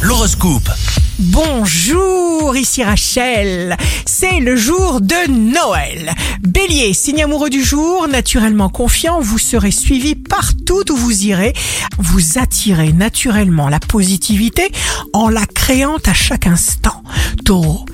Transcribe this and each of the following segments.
L'horoscope. Bonjour, ici Rachel. C'est le jour de Noël. Bélier, signe amoureux du jour, naturellement confiant, vous serez suivi partout où vous irez. Vous attirez naturellement la positivité en la créant à chaque instant. Taureau,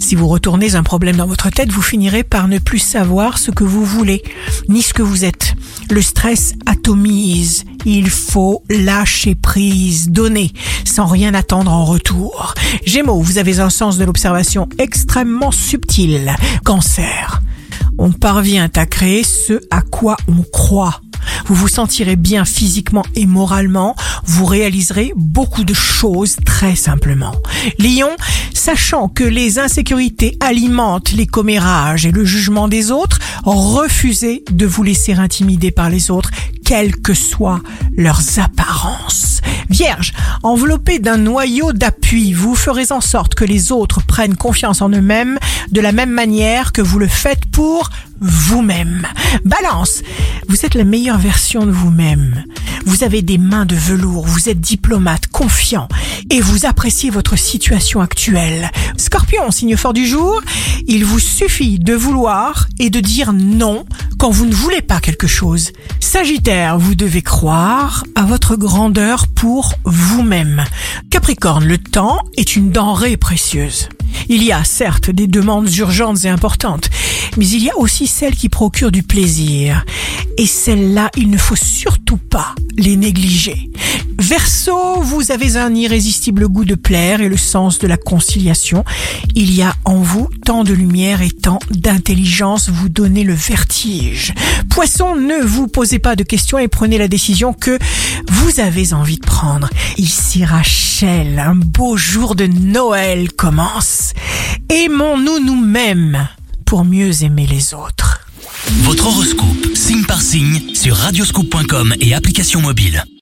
si vous retournez un problème dans votre tête, vous finirez par ne plus savoir ce que vous voulez, ni ce que vous êtes. Le stress atomise. Il faut lâcher prise, donner, sans rien attendre en retour. Gémeaux, vous avez un sens de l'observation extrêmement subtil. Cancer, on parvient à créer ce à quoi on croit. Vous vous sentirez bien physiquement et moralement, vous réaliserez beaucoup de choses très simplement. Lion, sachant que les insécurités alimentent les commérages et le jugement des autres, refusez de vous laisser intimider par les autres, quelles que soient leurs apparences. Vierge, enveloppé d'un noyau d'appui, vous ferez en sorte que les autres prennent confiance en eux-mêmes de la même manière que vous le faites pour vous-même. Balance, vous êtes la meilleure version de vous-même. Vous avez des mains de velours, vous êtes diplomate, confiant et vous appréciez votre situation actuelle. Scorpion, signe fort du jour, il vous suffit de vouloir et de dire non quand vous ne voulez pas quelque chose. Sagittaire, vous devez croire à votre grandeur pour vous-même. Capricorne, le temps est une denrée précieuse. Il y a certes des demandes urgentes et importantes, mais il y a aussi celles qui procurent du plaisir. Et celles-là, il ne faut surtout pas les négliger. Verseau, vous avez un irrésistible goût de plaire et le sens de la conciliation. Il y a en vous tant de lumière et tant d'intelligence, vous donnez le vertige. Poisson, ne vous posez pas de questions et prenez la décision que vous avez envie de prendre. Ici Rachel, un beau jour de Noël commence. Aimons-nous nous-mêmes pour mieux aimer les autres? Votre horoscope, signe par signe, sur radioscoop.com et application mobile.